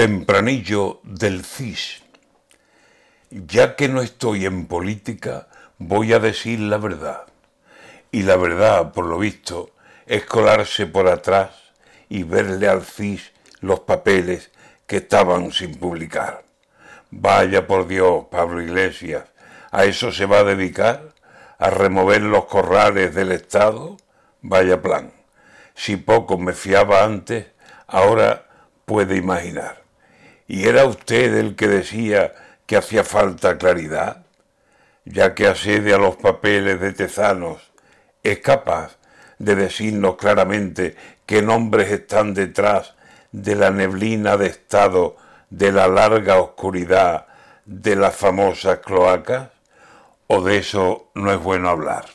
Tempranillo del CIS. Ya que no estoy en política, voy a decir la verdad. Y la verdad, por lo visto, es colarse por atrás y verle al CIS los papeles que estaban sin publicar. Vaya por Dios, Pablo Iglesias, ¿a eso se va a dedicar? ¿A remover los corrales del Estado? Vaya plan. Si poco me fiaba antes, ahora puede imaginar. ¿Y era usted el que decía que hacía falta claridad? Ya que asede a los papeles de Tezanos, ¿es capaz de decirnos claramente qué nombres están detrás de la neblina de Estado de la larga oscuridad de las famosas cloacas? ¿O de eso no es bueno hablar?